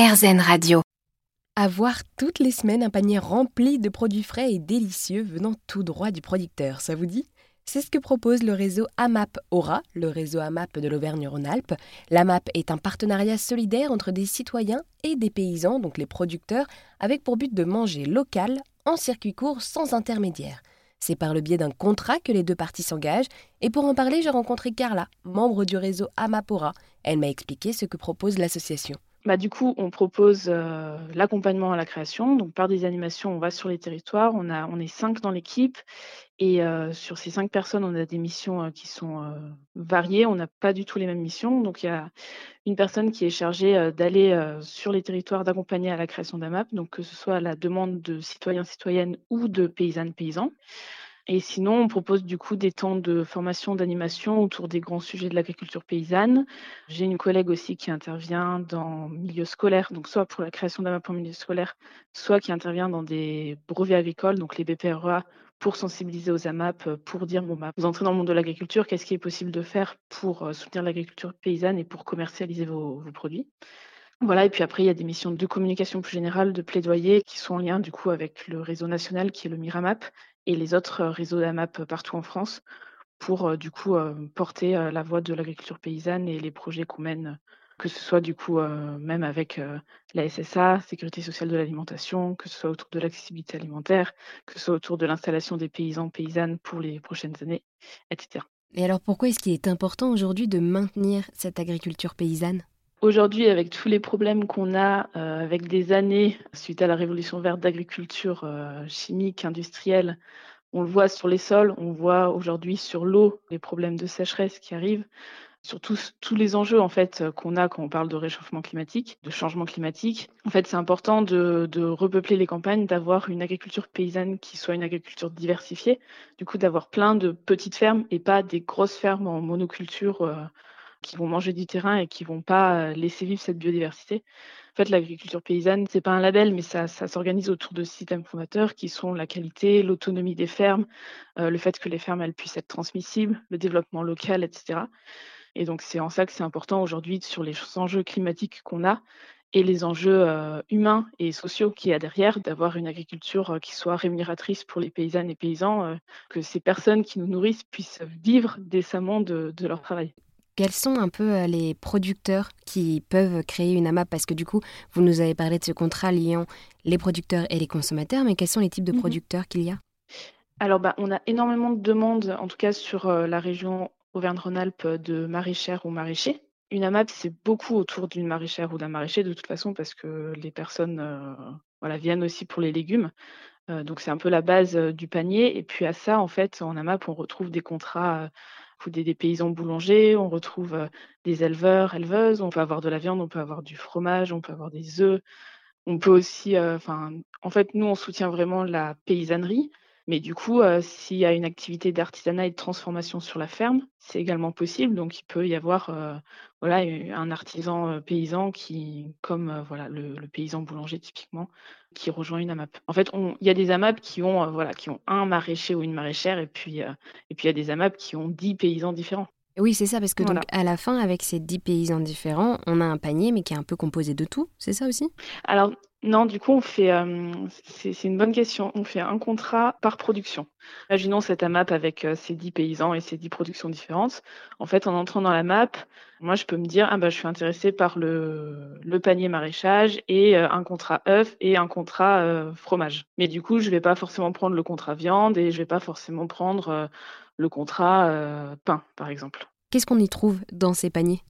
RZN Radio. Avoir toutes les semaines un panier rempli de produits frais et délicieux venant tout droit du producteur, ça vous dit? C'est ce que propose le réseau AMAP Aura, le réseau AMAP de l'Auvergne-Rhône-Alpes. L'AMAP est un partenariat solidaire entre des citoyens et des paysans, donc les producteurs, avec pour but de manger local, en circuit court, sans intermédiaire. C'est par le biais d'un contrat que les deux parties s'engagent. Et pour en parler, j'ai rencontré Carla, membre du réseau AMAP Aura. Elle m'a expliqué ce que propose l'association. Bah, du coup, on propose euh, l'accompagnement à la création. Donc, par des animations, on va sur les territoires. On, a, on est cinq dans l'équipe. Et euh, sur ces cinq personnes, on a des missions euh, qui sont variées. On n'a pas du tout les mêmes missions. Donc, il y a une personne qui est chargée d'aller sur les territoires, d'accompagner à la création d'un map. Donc, que ce soit à la demande de citoyens, citoyennes ou de paysannes, paysans. Et sinon, on propose du coup des temps de formation, d'animation autour des grands sujets de l'agriculture paysanne. J'ai une collègue aussi qui intervient dans milieu scolaire, donc soit pour la création d'un en milieu scolaire, soit qui intervient dans des brevets agricoles, donc les BPREA, pour sensibiliser aux AMAP, pour dire, bon, bah, vous entrez dans le monde de l'agriculture, qu'est-ce qui est possible de faire pour euh, soutenir l'agriculture paysanne et pour commercialiser vos, vos produits? Voilà, et puis après, il y a des missions de communication plus générale, de plaidoyer, qui sont en lien du coup avec le réseau national qui est le Miramap, et les autres réseaux d'AMAP partout en France pour du coup porter la voix de l'agriculture paysanne et les projets qu'on mène, que ce soit du coup même avec la SSA, Sécurité sociale de l'alimentation, que ce soit autour de l'accessibilité alimentaire, que ce soit autour de l'installation des paysans, paysannes pour les prochaines années, etc. Et alors pourquoi est-ce qu'il est important aujourd'hui de maintenir cette agriculture paysanne? Aujourd'hui, avec tous les problèmes qu'on a, euh, avec des années suite à la révolution verte d'agriculture euh, chimique, industrielle, on le voit sur les sols, on voit aujourd'hui sur l'eau les problèmes de sécheresse qui arrivent, sur tous, les enjeux en fait qu'on a quand on parle de réchauffement climatique, de changement climatique. En fait, c'est important de, repeupler les campagnes, d'avoir une agriculture paysanne qui soit une agriculture diversifiée, du coup d'avoir plein de petites fermes et pas des grosses fermes en monoculture. Euh, qui vont manger du terrain et qui vont pas laisser vivre cette biodiversité. En fait, l'agriculture paysanne, c'est pas un label, mais ça, s'organise autour de systèmes fondateurs qui sont la qualité, l'autonomie des fermes, le fait que les fermes elles puissent être transmissibles, le développement local, etc. Et donc c'est en ça que c'est important aujourd'hui sur les enjeux climatiques qu'on a et les enjeux humains et sociaux qu'il y a derrière, d'avoir une agriculture qui soit rémunératrice pour les paysannes et paysans, que ces personnes qui nous nourrissent puissent vivre décemment de leur travail. Quels sont un peu euh, les producteurs qui peuvent créer une AMAP? Parce que du coup, vous nous avez parlé de ce contrat liant les producteurs et les consommateurs, mais quels sont les types de mhm. producteurs qu'il y a? Alors, bah, on a énormément de demandes, en tout cas sur euh, la région Auvergne-Rhône-Alpes, de maraîchères ou maraîchers. Une AMAP, c'est beaucoup autour d'une maraîchère ou d'un maraîcher, de toute façon, parce que les personnes euh, voilà, viennent aussi pour les légumes. donc, c'est un peu la base du panier. Et puis, à ça, en fait, en AMAP, on retrouve des contrats des, paysans boulangers, on retrouve euh, des éleveurs, éleveuses, on peut avoir de la viande, on peut avoir du fromage, on peut avoir des œufs. On peut aussi, euh, enfin, en fait, nous, on soutient vraiment la paysannerie, mais du coup, euh, s'il y a une activité d'artisanat et de transformation sur la ferme, c'est également possible. Donc, il peut y avoir euh, voilà, un artisan euh, paysan qui, comme voilà, le, paysan boulanger typiquement, qui rejoint une AMAP. En fait, il y a des AMAP qui ont, voilà, qui ont un maraîcher ou une maraîchère, et puis, et puis il y a des AMAP qui ont dix paysans différents. Oui, c'est ça, parce que donc à la fin, avec ces dix paysans différents, on a un panier, mais qui est un peu composé de tout, c'est ça aussi? Alors, non, du coup, on fait, euh, c'est une bonne question. On fait un contrat par production. Imaginons cette AMAP avec euh, ces 10 paysans et ces 10 productions différentes. En fait, en entrant dans la map, moi, je peux me dire, ah bah, je suis intéressée par le, panier maraîchage et euh, un contrat œuf et un contrat fromage. Mais du coup, je vais pas forcément prendre le contrat viande et je vais pas forcément prendre le contrat pain, par exemple. Qu'est-ce qu'on y trouve dans ces paniers?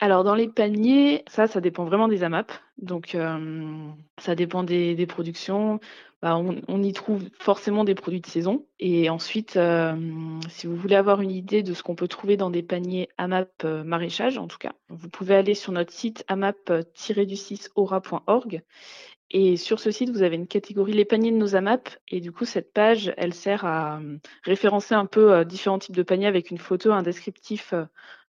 Alors dans les paniers, ça, ça dépend vraiment des AMAP. Donc euh, ça dépend des, productions. Bah, on, y trouve forcément des produits de saison. Et ensuite, euh, si vous voulez avoir une idée de ce qu'on peut trouver dans des paniers AMAP euh, maraîchage, en tout cas, vous pouvez aller sur notre site amap-du6aura.org. Et sur ce site, vous avez une catégorie les paniers de nos AMAP. Et du coup, cette page, elle sert à référencer un peu différents types de paniers avec une photo, un descriptif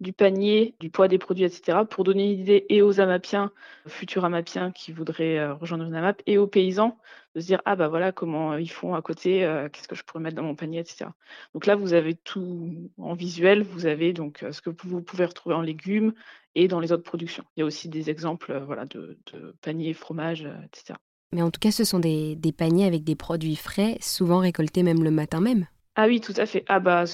du panier, du poids des produits, etc., pour donner une idée et aux amapiens, futurs amapiens qui voudraient euh, rejoindre une amap, et aux paysans de se dire ah bah voilà comment ils font à côté, euh, qu'est-ce que je pourrais mettre dans mon panier, etc. Donc là, vous avez tout en visuel, vous avez donc euh, ce que vous pouvez retrouver en légumes et dans les autres productions. Il y a aussi des exemples voilà, de, paniers, fromage, etc. Mais en tout cas, ce sont des paniers avec des produits frais, souvent récoltés même le matin même. Ah oui, tout à fait. Ah bah,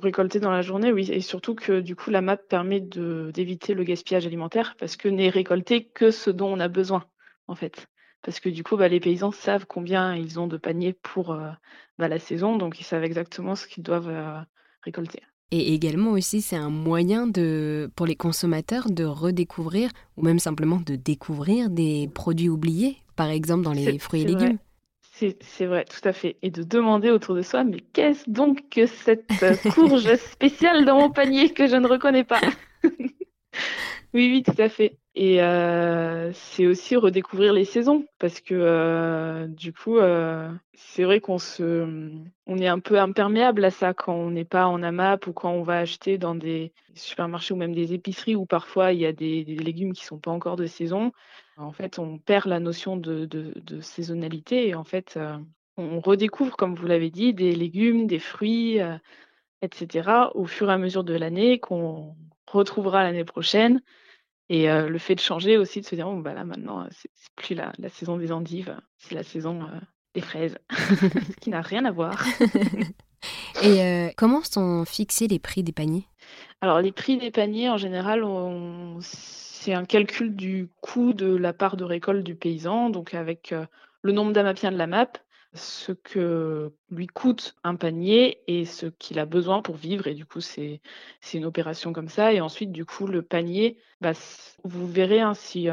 récolter dans la journée, oui. Et surtout que du coup, la map permet d'éviter le gaspillage alimentaire parce que n'est récolté que ce dont on a besoin, en fait. Parce que du coup, bah, les paysans savent combien ils ont de paniers pour euh, bah, la saison, donc ils savent exactement ce qu'ils doivent euh, récolter. Et également aussi, c'est un moyen de, pour les consommateurs de redécouvrir ou même simplement de découvrir des produits oubliés, par exemple dans les fruits et légumes. C'est vrai, tout à fait. Et de demander autour de soi, mais qu'est-ce donc que cette euh, courge spéciale dans mon panier que je ne reconnais pas? Oui, oui, tout à fait. Et euh, c'est aussi redécouvrir les saisons, parce que euh, du coup, c'est vrai qu'on se, on est un peu imperméable à ça quand on n'est pas en AMAP ou quand on va acheter dans des supermarchés ou même des épiceries où parfois il y a des, légumes qui sont pas encore de saison. En fait, on perd la notion de, saisonnalité et en fait, euh, on redécouvre, comme vous l'avez dit, des légumes, des fruits, euh, etc., au fur et à mesure de l'année, qu'on retrouvera l'année prochaine. Et euh, le fait de changer aussi, de se dire, bon, bah là maintenant, c'est plus la, saison des endives, c'est la saison des fraises, ce qui n'a rien à voir. et comment sont fixés les prix des paniers? Alors, les prix des paniers, en général, on c'est un calcul du coût de la part de récolte du paysan, donc avec euh, le nombre d'amapiens de la map, ce que lui coûte un panier et ce qu'il a besoin pour vivre. Et du coup, c'est une opération comme ça. Et ensuite, du coup, le panier, bah, vous verrez hein, si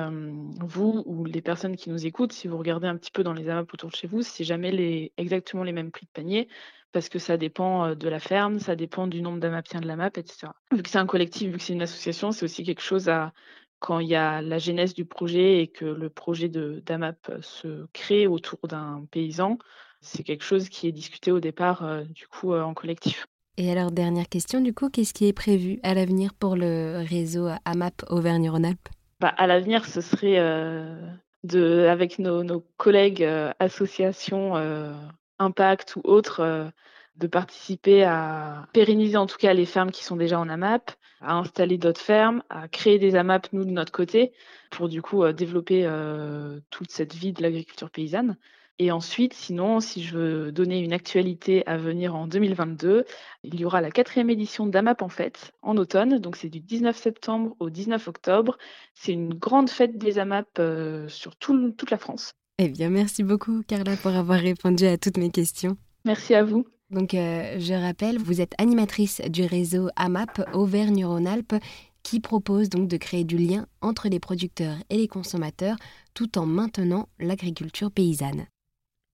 vous ou les personnes qui nous écoutent, si vous regardez un petit peu dans les AMAP autour de chez vous, c'est jamais les, exactement les mêmes prix de panier parce que ça dépend de la ferme, ça dépend du nombre d'amapiens de la map, etc. Vu que c'est un collectif, vu que c'est une association, c'est aussi quelque chose à, quand il y a la genèse du projet et que le projet de d'AMAP se crée autour d'un paysan, c'est quelque chose qui est discuté au départ euh, du coup euh, en collectif. Et alors dernière question du coup, qu'est-ce qui est prévu à l'avenir pour le réseau AMAP Auvergne-Rhône-Alpes? Bah, À l'avenir, ce serait euh, de, avec nos, nos collègues associations Impact ou autres, de participer à pérenniser en tout cas les fermes qui sont déjà en AMAP, à installer d'autres fermes, à créer des AMAP nous de notre côté pour du coup euh, développer euh, toute cette vie de l'agriculture paysanne. Et ensuite, sinon, si je veux donner une actualité à venir en 2022, il y aura la quatrième édition d'AMAP en fête en automne. Donc c'est du 19 septembre au 19 octobre. C'est une grande fête des AMAP euh, sur toute la France. Eh bien, merci beaucoup Carla pour avoir répondu à toutes mes questions. Merci à vous. Donc, euh, je rappelle, vous êtes animatrice du réseau AMAP Auvergne-Rhône-Alpes qui propose donc de créer du lien entre les producteurs et les consommateurs tout en maintenant l'agriculture paysanne.